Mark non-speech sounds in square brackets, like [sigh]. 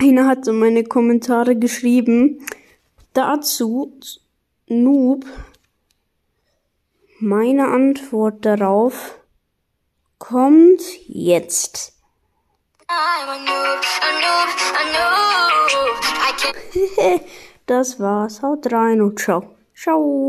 Einer hat so meine Kommentare geschrieben. Dazu, Noob, meine Antwort darauf kommt jetzt. [laughs] das war's. Haut rein und ciao. Ciao.